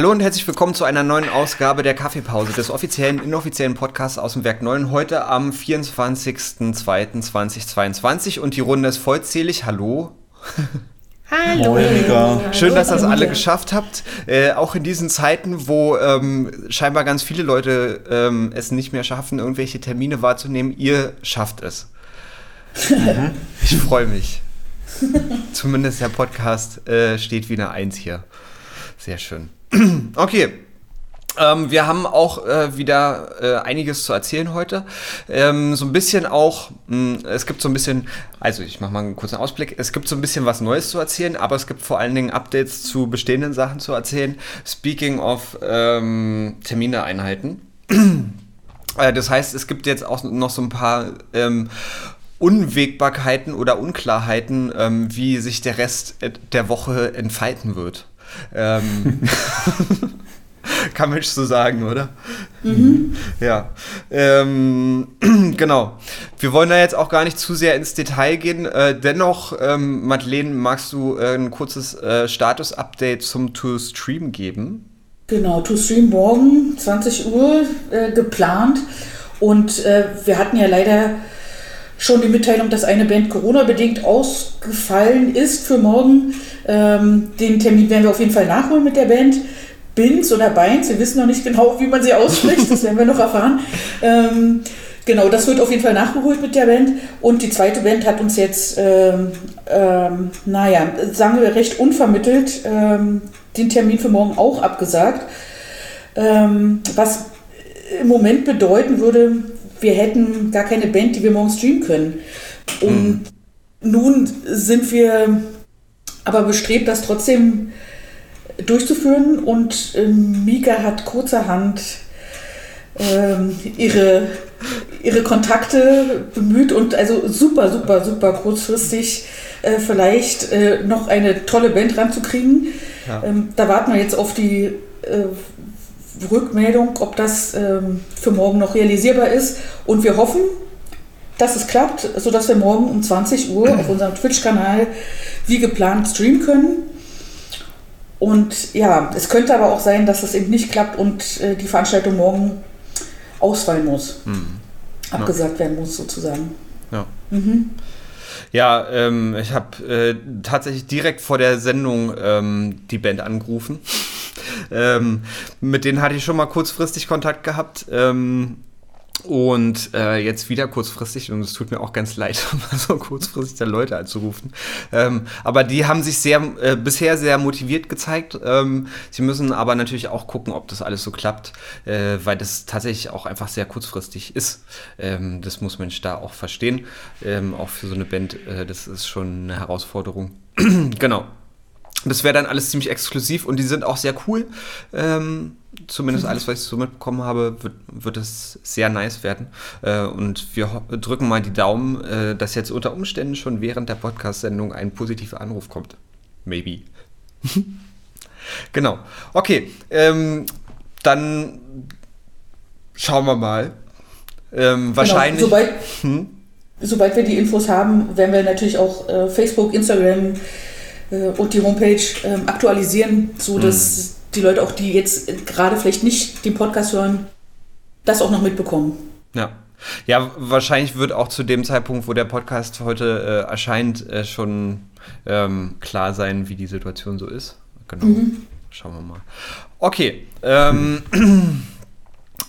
Hallo und herzlich willkommen zu einer neuen Ausgabe der Kaffeepause, des offiziellen, inoffiziellen Podcasts aus dem Werk 9. Heute am 24.02.2022 und die Runde ist vollzählig. Hallo. Hallo. Schön, dass das alle geschafft habt. Äh, auch in diesen Zeiten, wo ähm, scheinbar ganz viele Leute ähm, es nicht mehr schaffen, irgendwelche Termine wahrzunehmen, ihr schafft es. Mhm. Ich freue mich. Zumindest der Podcast äh, steht wie eine Eins hier. Sehr schön. Okay. Ähm, wir haben auch äh, wieder äh, einiges zu erzählen heute. Ähm, so ein bisschen auch, mh, hm, es gibt so ein bisschen, also ich mache mal einen kurzen Ausblick, es gibt so ein bisschen was Neues zu erzählen, aber es gibt vor allen Dingen Updates zu bestehenden Sachen zu erzählen. Speaking of ähm, Termine einhalten. äh, das heißt, es gibt jetzt auch noch so ein paar ähm, Unwägbarkeiten oder Unklarheiten, ähm, wie sich der Rest der Woche entfalten wird. Ähm, kann man so sagen, oder? Mhm. Ja. Ähm, genau. Wir wollen da jetzt auch gar nicht zu sehr ins Detail gehen. Äh, dennoch, ähm, Madeleine, magst du äh, ein kurzes äh, Status-Update zum To-Stream geben? Genau, To-Stream morgen, 20 Uhr äh, geplant. Und äh, wir hatten ja leider schon die Mitteilung, dass eine Band Corona-bedingt ausgefallen ist für morgen. Ähm, den Termin werden wir auf jeden Fall nachholen mit der Band. Bins oder Beins, wir wissen noch nicht genau, wie man sie ausspricht, das werden wir noch erfahren. Ähm, genau, das wird auf jeden Fall nachgeholt mit der Band. Und die zweite Band hat uns jetzt, ähm, ähm, naja, sagen wir recht unvermittelt, ähm, den Termin für morgen auch abgesagt. Ähm, was im Moment bedeuten würde, wir hätten gar keine Band, die wir morgen streamen können. Und mhm. nun sind wir aber bestrebt, das trotzdem durchzuführen. Und äh, Mika hat kurzerhand ähm, ihre, ihre Kontakte bemüht und also super, super, super kurzfristig äh, vielleicht äh, noch eine tolle Band ranzukriegen. Ja. Ähm, da warten wir jetzt auf die äh, Rückmeldung, ob das ähm, für morgen noch realisierbar ist. Und wir hoffen, dass es klappt, sodass wir morgen um 20 Uhr auf unserem Twitch-Kanal wie geplant streamen können. Und ja, es könnte aber auch sein, dass es eben nicht klappt und äh, die Veranstaltung morgen ausfallen muss. Mhm. Abgesagt ja. werden muss, sozusagen. Ja. Mhm. Ja, ähm, ich habe äh, tatsächlich direkt vor der Sendung ähm, die Band angerufen. Ähm, mit denen hatte ich schon mal kurzfristig Kontakt gehabt. Ähm, und äh, jetzt wieder kurzfristig, und es tut mir auch ganz leid, so kurzfristig da Leute anzurufen. Ähm, aber die haben sich sehr, äh, bisher sehr motiviert gezeigt. Ähm, sie müssen aber natürlich auch gucken, ob das alles so klappt, äh, weil das tatsächlich auch einfach sehr kurzfristig ist. Ähm, das muss man da auch verstehen. Ähm, auch für so eine Band, äh, das ist schon eine Herausforderung. genau. Das wäre dann alles ziemlich exklusiv und die sind auch sehr cool. Ähm, zumindest alles, was ich so mitbekommen habe, wird, wird es sehr nice werden. Äh, und wir drücken mal die Daumen, äh, dass jetzt unter Umständen schon während der Podcast-Sendung ein positiver Anruf kommt. Maybe. genau. Okay. Ähm, dann schauen wir mal. Ähm, genau, wahrscheinlich. Genau, sobald, hm? sobald, wir die Infos haben, werden wir natürlich auch äh, Facebook, Instagram und die Homepage ähm, aktualisieren, sodass mhm die Leute auch, die jetzt gerade vielleicht nicht den Podcast hören, das auch noch mitbekommen. Ja. Ja, wahrscheinlich wird auch zu dem Zeitpunkt, wo der Podcast heute äh, erscheint, äh, schon ähm, klar sein, wie die Situation so ist. Genau. Mhm. Schauen wir mal. Okay. Ähm,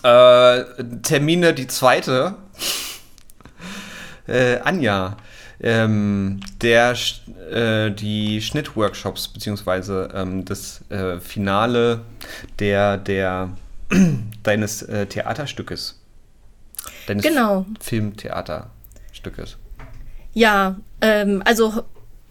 äh, Termine, die zweite. Äh, Anja, ähm, der, äh, die Schnittworkshops beziehungsweise ähm, das äh, Finale der, der deines äh, Theaterstückes. Deines genau. Filmtheaterstückes. Ja, ähm, also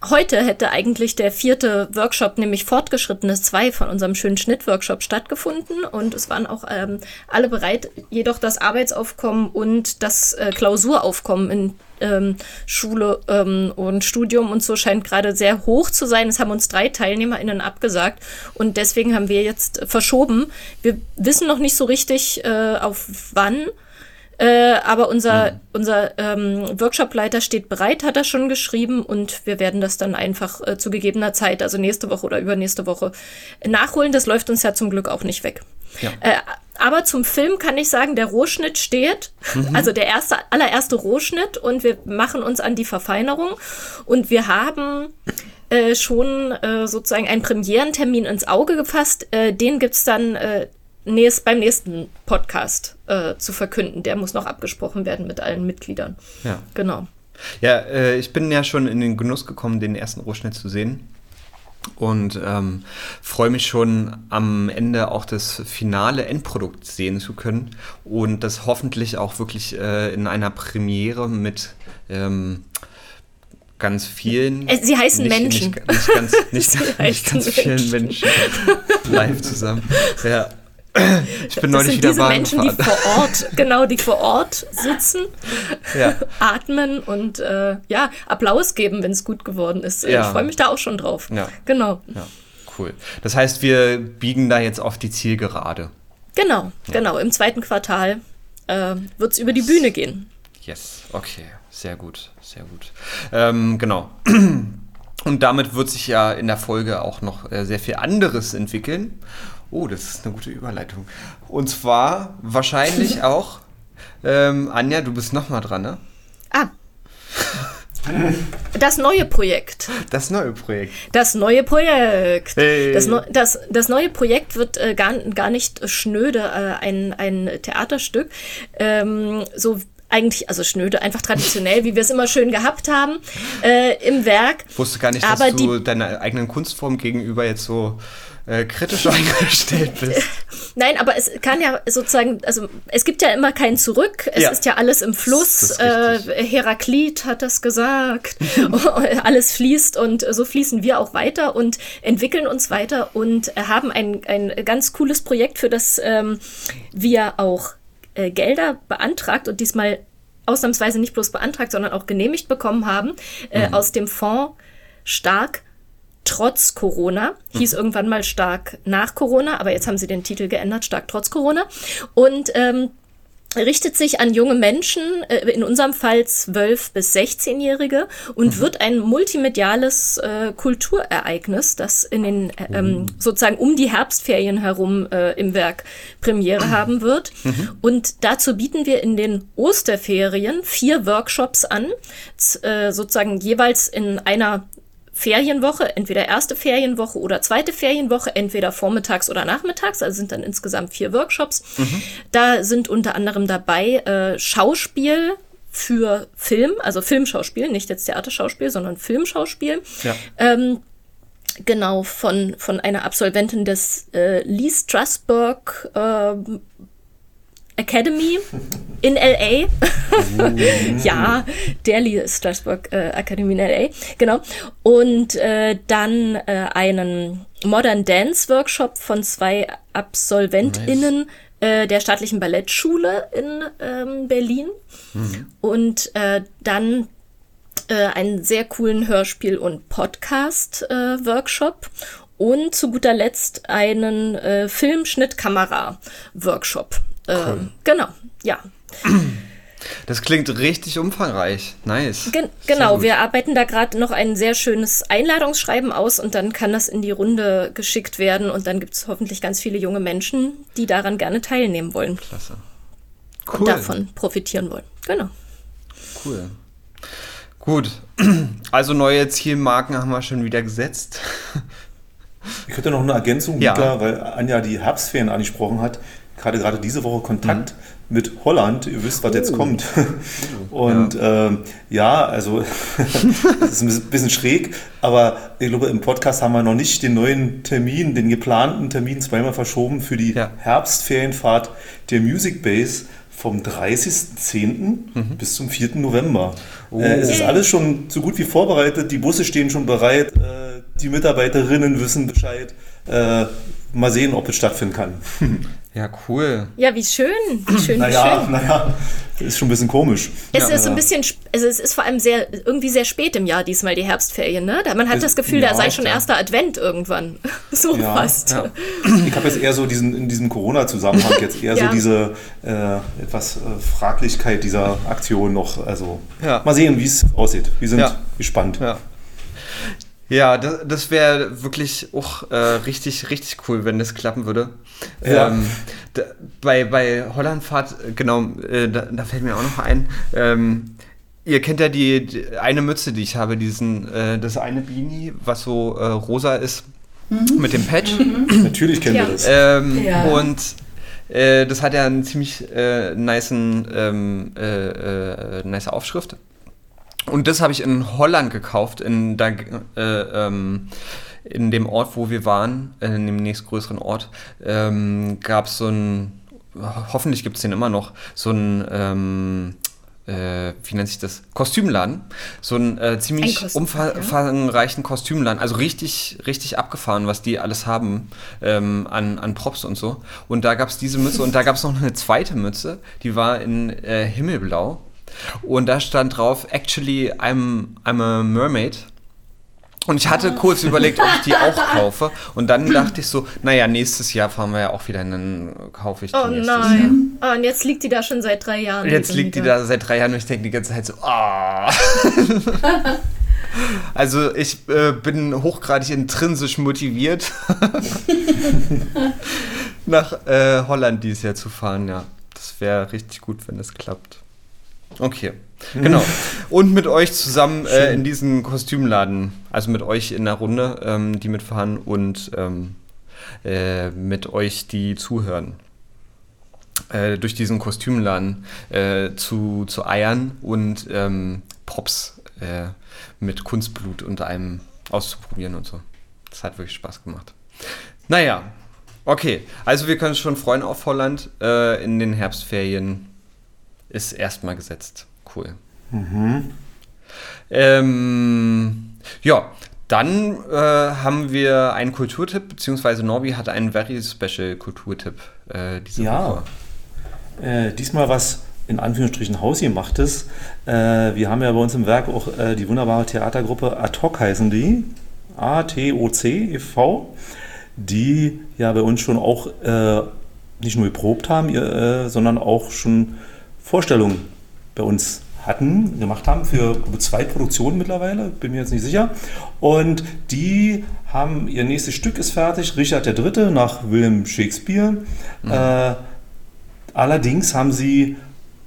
Heute hätte eigentlich der vierte Workshop, nämlich Fortgeschrittenes 2 von unserem schönen Schnittworkshop stattgefunden und es waren auch ähm, alle bereit, jedoch das Arbeitsaufkommen und das äh, Klausuraufkommen in ähm, Schule ähm, und Studium und so scheint gerade sehr hoch zu sein. Es haben uns drei TeilnehmerInnen abgesagt und deswegen haben wir jetzt verschoben. Wir wissen noch nicht so richtig, äh, auf wann Äh, aber unser, mhm. unser ähm, Workshopleiter steht bereit, hat er schon geschrieben und wir werden das dann einfach äh, zu gegebener Zeit, also nächste Woche oder übernächste Woche, nachholen. Das läuft uns ja zum Glück auch nicht weg. Ja. Äh, aber zum Film kann ich sagen, der Rohschnitt steht, mhm. also der erste, allererste Rohschnitt und wir machen uns an die Verfeinerung und wir haben äh, schon äh, sozusagen einen Premierentermin ins Auge gefasst. Äh, den gibt's dann äh, nächst, beim nächsten Podcast äh, zu verkünden. Der muss noch abgesprochen werden mit allen Mitgliedern. Ja. Genau. Ja, äh, ich bin ja schon in den Genuss gekommen, den ersten Rohschnitt zu sehen. Und ähm, freue mich schon am Ende auch das finale Endprodukt sehen zu können und das hoffentlich auch wirklich äh, in einer Premiere mit ähm, ganz vielen. Äh, sie heißen nicht, Menschen. Nicht, nicht ganz, nicht, nicht ganz vielen Menschen live zusammen. Ja. Ich bin das neulich sind wieder diese Menschen, die vor Ort, genau, die vor Ort sitzen, ja. atmen und äh, ja, Applaus geben, wenn es gut geworden ist. Ja. Ich freue mich da auch schon drauf. Ja. Genau. Ja. Cool. Das heißt, wir biegen da jetzt auf die Zielgerade. Genau, genau. Im zweiten Quartal äh, wird es über die Bühne gehen. Yes, okay. Sehr gut, sehr gut. Ähm, genau. Und damit wird sich ja in der Folge auch noch äh, sehr viel anderes entwickeln. Oh, das ist eine gute Überleitung. Und zwar wahrscheinlich auch, ähm, Anja, du bist nochmal dran, ne? Ah. Das neue Projekt. Das neue Projekt. Das neue Projekt. Hey. Das, das, das neue Projekt wird äh, gar, gar nicht schnöde, äh, ein, ein Theaterstück. Ähm, so eigentlich, also schnöde, einfach traditionell, wie wir es immer schön gehabt haben äh, im Werk. Ich wusste gar nicht, dass Aber du deiner eigenen Kunstform gegenüber jetzt so äh, kritisch eingestellt bist. Nein, aber es kann ja sozusagen, also es gibt ja immer kein Zurück, es ja. ist ja alles im Fluss. Äh, Heraklit hat das gesagt, alles fließt und so fließen wir auch weiter und entwickeln uns weiter und haben ein, ein ganz cooles Projekt, für das ähm, wir auch äh, Gelder beantragt und diesmal ausnahmsweise nicht bloß beantragt, sondern auch genehmigt bekommen haben äh, mhm. aus dem Fonds Stark trotz Corona. Hieß mhm. irgendwann mal Stark nach Corona, aber jetzt haben sie den Titel geändert, Stark trotz Corona. Und ähm, richtet sich an junge Menschen, äh, in unserem Fall 12 bis 16-Jährige und mhm. wird ein multimediales äh, Kulturereignis, das in den äh, ähm, mhm. sozusagen um die Herbstferien herum äh, im Werk Premiere mhm. haben wird. Mhm. Und dazu bieten wir in den Osterferien vier Workshops an, äh, sozusagen jeweils in einer Ferienwoche, entweder erste Ferienwoche oder zweite Ferienwoche, entweder vormittags oder nachmittags, also sind dann insgesamt vier Workshops. Mhm. Da sind unter anderem dabei äh, Schauspiel für Film, also Filmschauspiel, nicht jetzt Theaterschauspiel, sondern Filmschauspiel. Ja. Ähm, genau, von, von einer Absolventin des äh, Lee Strasberg äh, Academy in LA. ja, der Lee Strasberg äh, Academy in LA, genau. Und äh, dann äh, einen Modern Dance Workshop von zwei AbsolventInnen nice. Äh, der staatlichen Ballettschule in ähm, Berlin. Mhm. Und äh, dann äh, einen sehr coolen Hörspiel- und Podcast-Workshop und zu guter Letzt einen äh, Filmschnittkamera-Workshop. Cool. Ähm, genau, ja. Das klingt richtig umfangreich. Nice. Gen genau, wir arbeiten da gerade noch ein sehr schönes Einladungsschreiben aus und dann kann das in die Runde geschickt werden und dann gibt es hoffentlich ganz viele junge Menschen, die daran gerne teilnehmen wollen. Klasse. Cool. Und davon profitieren wollen. Genau. Cool. Gut. Also neue Zielmarken haben wir schon wieder gesetzt. Ich hätte noch eine Ergänzung, ja. Mika, weil Anja die Herbstferien angesprochen hat gerade gerade diese Woche Kontakt mhm. Mit Holland. Ihr wisst, was oh. jetzt kommt. Und ja, äh, ja also das ist ein bisschen schräg, aber ich glaube, im Podcast haben wir noch nicht den neuen Termin, den geplanten Termin zweimal verschoben für die ja. Herbstferienfahrt der Music Base vom 30.10. Mhm. bis zum 4. November. Oh. Äh, es ist alles schon so gut wie vorbereitet, die Busse stehen schon bereit, äh, die Mitarbeiterinnen wissen Bescheid. Äh, mal sehen, ob es stattfinden kann. Ja, cool. Ja, wie schön. Wie schön, naja, wie schön. Naja, ist schon ein bisschen komisch. Es ja. ist ein bisschen, also es ist vor allem sehr, irgendwie sehr spät im Jahr diesmal die Herbstferien, ne? Man hat das Gefühl, ja, da sei schon ja. erster Advent irgendwann. so ja, fast. Ja. Ich habe jetzt eher so diesen, in diesem Corona-Zusammenhang jetzt eher so diese äh, etwas äh, Fraglichkeit dieser Aktion noch. Also mal sehen, wie es aussieht. Wir sind gespannt. Ja. Ja, das, das wäre wirklich auch äh, richtig, richtig cool, wenn das klappen würde. Ja. Ähm, da, bei, bei Hollandfahrt, genau, äh, da, da, fällt mir auch noch ein. Ähm, ihr kennt ja die, die, eine Mütze, die ich habe, diesen, äh, das eine Beanie, was so äh, rosa ist, mhm. mit dem Patch. Mhm. Natürlich kennen ja. wir das. Ähm, ja. Und äh, das hat ja einen ziemlich äh, niceen, ähm, nice Aufschrift. Und das habe ich in Holland gekauft, in, da, äh, ähm, in dem Ort, wo wir waren, äh, in dem nächstgrößeren Ort, ähm, gab es so ein, hoffentlich gibt es den immer noch, so ein, ähm, äh, wie nennt sich das? Kostümladen. So ein äh, ziemlich ein Kostüm, umfangreichen ja. Kostümladen. Also richtig, richtig abgefahren, was die alles haben ähm, an, an Props und so. Und da gab es diese Mütze und da gab es noch eine zweite Mütze, die war in äh, Himmelblau. Und da stand drauf, actually, I'm, I'm a mermaid. Und ich hatte kurz überlegt, ob ich die auch kaufe. Und dann dachte ich so, naja, nächstes Jahr fahren wir ja auch wieder, dann kaufe ich die Oh nein. Oh, und jetzt liegt die da schon seit drei Jahren. Jetzt liegt die da seit drei Jahren und ich denke die ganze Zeit so, ah. also ich äh, bin hochgradig intrinsisch motiviert, nach äh, Holland dieses Jahr zu fahren, ja. Das wäre richtig gut, wenn das klappt. Okay, genau. Und mit euch zusammen äh, in diesen Kostümladen, also mit euch in der Runde, ähm, die mitfahren und ähm, äh, mit euch, die zuhören. Äh, durch diesen Kostümladen äh, zu, zu eiern und ähm, Props äh, mit Kunstblut unter einem auszuprobieren und so. Das hat wirklich Spaß gemacht. Naja, okay. Also wir können uns schon freuen auf Holland äh, in den Herbstferien ist erstmal gesetzt. Cool. Mhm. Ähm, ja, dann äh, haben wir einen Kulturtipp, beziehungsweise Norbi hat einen very special Kulturtipp äh, diese ja. Woche. Äh, diesmal was in Anführungsstrichen hausgemachtes. Äh, wir haben ja bei uns im Werk auch äh, die wunderbare Theatergruppe ATOC heißen die. A-T-O-C e.V., die ja bei uns schon auch äh, nicht nur geprobt haben, ihr, sondern auch schon Vorstellungen bei uns hatten, gemacht haben für zwei Produktionen mittlerweile, bin mir jetzt nicht sicher. Und die haben, ihr nächstes Stück ist fertig, Richard III. nach William Shakespeare. Mhm. Äh, allerdings haben sie,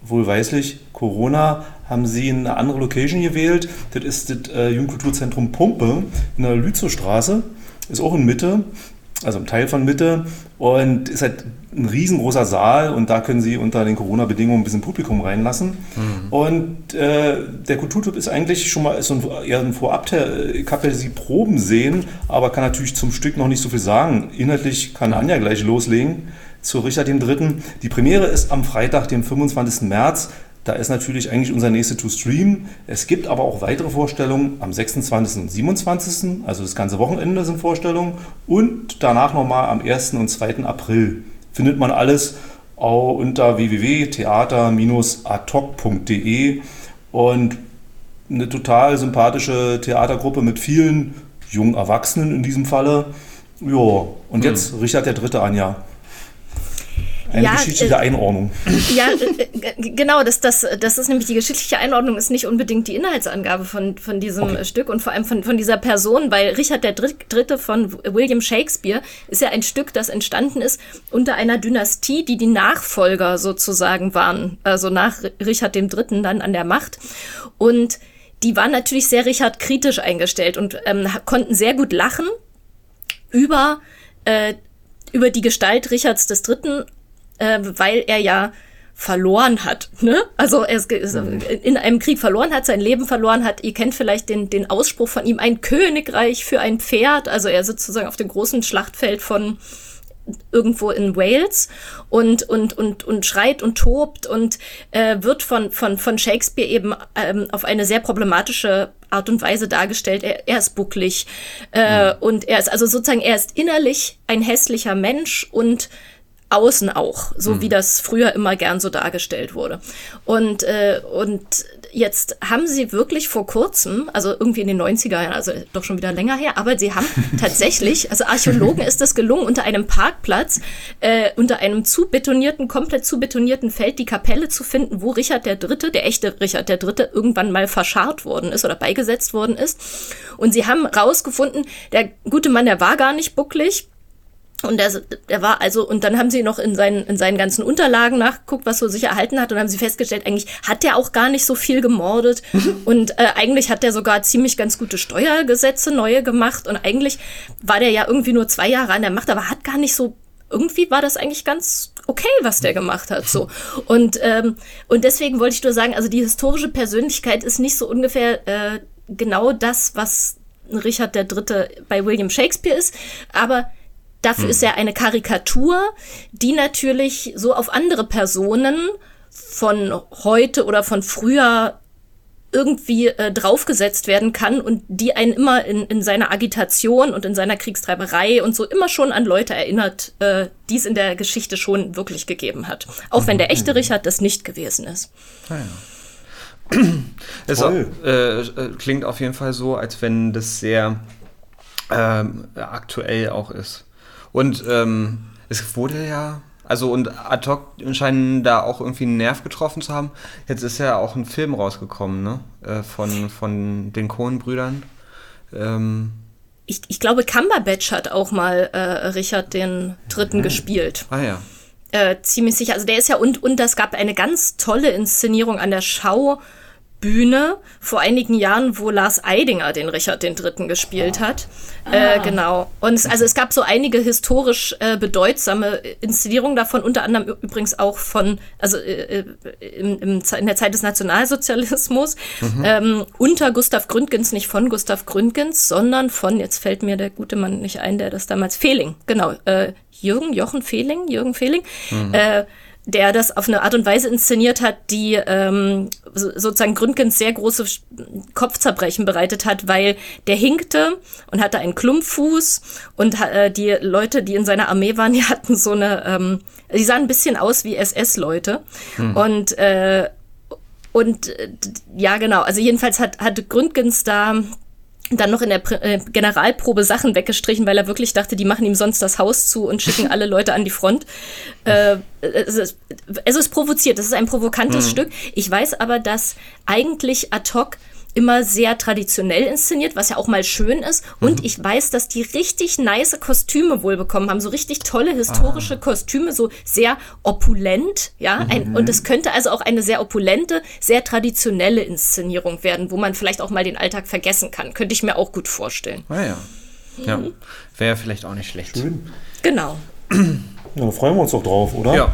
wohlweislich, Corona, haben sie eine andere Location gewählt. Das ist das äh, Jugendkulturzentrum Pumpe in der Lützowstraße. Ist auch in Mitte also ein Teil von Mitte und ist halt ein riesengroßer Saal und da können Sie unter den Corona-Bedingungen ein bisschen Publikum reinlassen. Mhm. Und äh, der Kulturtyp ist eigentlich schon mal so ein, eher ein Vorab, ich habe ja Sie Proben sehen, aber kann natürlich zum Stück noch nicht so viel sagen. Inhaltlich kann Anja gleich loslegen zu Richard III. Die Premiere ist am Freitag, dem 25. März. Da ist natürlich eigentlich unser nächster to stream. Es gibt aber auch weitere Vorstellungen am 26. und 27. Also das ganze Wochenende sind Vorstellungen. Und danach nochmal am 1. und 2. April. Findet man alles unter www.theater-atok.de und eine total sympathische Theatergruppe mit vielen jungen Erwachsenen in diesem Falle. Ja, und hm. jetzt Richard der Dritte, Anja. Eine ja, geschichtliche äh, Einordnung. Ja, äh, genau, das, das, das ist nämlich die geschichtliche Einordnung, ist nicht unbedingt die Inhaltsangabe von, von diesem okay. Stück und vor allem von, von dieser Person, weil Richard der Dritte von William Shakespeare ist ja ein Stück, das entstanden ist unter einer Dynastie, die die Nachfolger sozusagen waren, also nach Richard dem Dritten dann an der Macht. Und die waren natürlich sehr Richard kritisch eingestellt und ähm, konnten sehr gut lachen über äh, über die Gestalt Richards des Dritten äh, weil er ja verloren hat. Ne? Also er ist mhm. in einem Krieg verloren hat, sein Leben verloren hat. Ihr kennt vielleicht den, den Ausspruch von ihm, ein Königreich für ein Pferd. Also er sitzt sozusagen auf dem großen Schlachtfeld von irgendwo in Wales und und und und schreit und tobt und äh, wird von von von Shakespeare eben ähm, auf eine sehr problematische Art und Weise dargestellt. Er, er ist bucklig äh, mhm. und er ist also sozusagen er ist innerlich ein hässlicher Mensch und außen auch, so mhm. wie das früher immer gern so dargestellt wurde. Und, äh, und jetzt haben sie wirklich vor kurzem, also irgendwie in den 90er Jahren, also doch schon wieder länger her, aber sie haben tatsächlich, also Archäologen ist es gelungen, unter einem Parkplatz, äh, unter einem zu betonierten, komplett zu betonierten Feld die Kapelle zu finden, wo Richard der Dritte, der echte Richard der Dritte, irgendwann mal verscharrt worden ist oder beigesetzt worden ist. Und sie haben rausgefunden, der gute Mann, der war gar nicht bucklig, und der, der war also, und dann haben sie noch in seinen, in seinen ganzen Unterlagen nachgeguckt, was so sich erhalten hat, und haben sie festgestellt, eigentlich hat der auch gar nicht so viel gemordet. und äh, eigentlich hat der sogar ziemlich ganz gute Steuergesetze neue gemacht. Und eigentlich war der ja irgendwie nur zwei Jahre an der Macht, aber hat gar nicht so, irgendwie war das eigentlich ganz okay, was der gemacht hat. So. Und, ähm, und deswegen wollte ich nur sagen, also die historische Persönlichkeit ist nicht so ungefähr äh, genau das, was Richard Dritte bei William Shakespeare ist, aber Dafür hm. ist er eine Karikatur, die natürlich so auf andere Personen von heute oder von früher irgendwie äh, draufgesetzt werden kann und die einen immer in, in seiner Agitation und in seiner Kriegstreiberei und so immer schon an Leute erinnert, äh, die es in der Geschichte schon wirklich gegeben hat. Auch wenn der echte mhm. Richard das nicht gewesen ist. Ah, ja. es auch, äh, äh, klingt auf jeden Fall so, als wenn das sehr ähm, aktuell auch ist. Und ähm, es wurde ja, also und ad hoc scheinen da auch irgendwie einen Nerv getroffen zu haben. Jetzt ist ja auch ein Film rausgekommen, ne? Äh, von, von den Cohen-Brüdern. Ähm, ich, ich glaube, Cumberbatch hat auch mal äh, Richard den Dritten mhm. gespielt. Ah ja. Äh, ziemlich sicher. Also der ist ja und und das gab eine ganz tolle Inszenierung an der Schau Bühne vor einigen Jahren, wo Lars Eidinger den Richard den Dritten gespielt hat. Äh, ah. Äh, genau. Und es, also es gab so einige historisch äh, bedeutsame Inszenierungen davon, unter anderem übrigens auch von, also äh, äh im, im, in der Zeit des Nationalsozialismus, mhm. ähm, unter Gustav Gründgens, nicht von Gustav Gründgens, sondern von, jetzt fällt mir der gute Mann nicht ein, der das damals, Fehling, genau, äh, Jürgen, Jochen Fehling, Jürgen Fehling, mhm. Der das auf eine Art und Weise inszeniert hat, die ähm, sozusagen Gründgens sehr große Kopfzerbrechen bereitet hat, weil der hinkte und hatte einen Klumpfuß und äh, die Leute, die in seiner Armee waren, die hatten so eine, ähm, die sahen ein bisschen aus wie SS-Leute hm. und äh, und äh, ja, genau. Also jedenfalls hat, hat Gründgens da dann noch in der äh, Generalprobe Sachen weggestrichen, weil er wirklich dachte, die machen ihm sonst das Haus zu und schicken alle Leute an die Front. Äh, es, ist, es ist provoziert, es ist ein provokantes mhm. Stück. Ich weiß aber, dass eigentlich ad hoc immer sehr traditionell inszeniert, was ja auch mal schön ist. Und mhm. ich weiß, dass die richtig nice Kostüme wohl bekommen haben, so richtig tolle historische ah. Kostüme, so sehr opulent, ja. Ein, mhm. Und es könnte also auch eine sehr opulente, sehr traditionelle Inszenierung werden, wo man vielleicht auch mal den Alltag vergessen kann. Könnte ich mir auch gut vorstellen. Ah ja. Ja, mhm. wäre vielleicht auch nicht schlecht. Schön. Genau. Ja, freuen wir uns doch drauf, oder? Ja.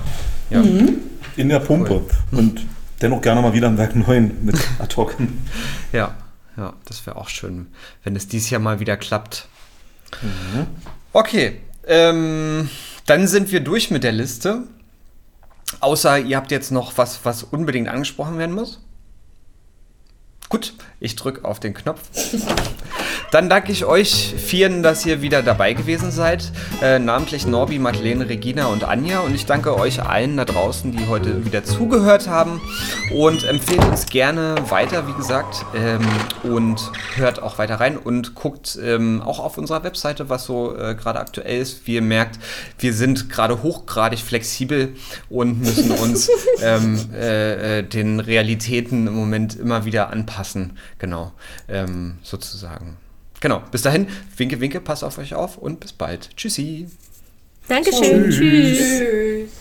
ja. Mhm. In der Pumpe. Cool. Und dennoch gerne mal wieder am Werk 9 mit ad hoc. ja, ja, das wäre auch schön, wenn es dieses Jahr mal wieder klappt. Mhm. Okay, ähm, dann sind wir durch mit der Liste. Außer ihr habt jetzt noch was, was unbedingt angesprochen werden muss. Gut, ich drücke auf den Knopf. Dann danke ich euch vieren, dass ihr wieder dabei gewesen seid. Äh, namentlich Norbi, Madeleine, Regina und Anja. Und ich danke euch allen da draußen, die heute wieder zugehört haben. Und empfehlt uns gerne weiter, wie gesagt. Ähm, und hört auch weiter rein und guckt ähm, auch auf unserer Webseite, was so äh, gerade aktuell ist. Wie ihr merkt, wir sind gerade hochgradig flexibel und müssen uns ähm, äh, äh, den Realitäten im Moment immer wieder anpassen. Genau, ähm, sozusagen. Genau, bis dahin, winke, winke, passt auf euch auf und bis bald. Tschüssi. Dankeschön. Tschüss. Tschüss.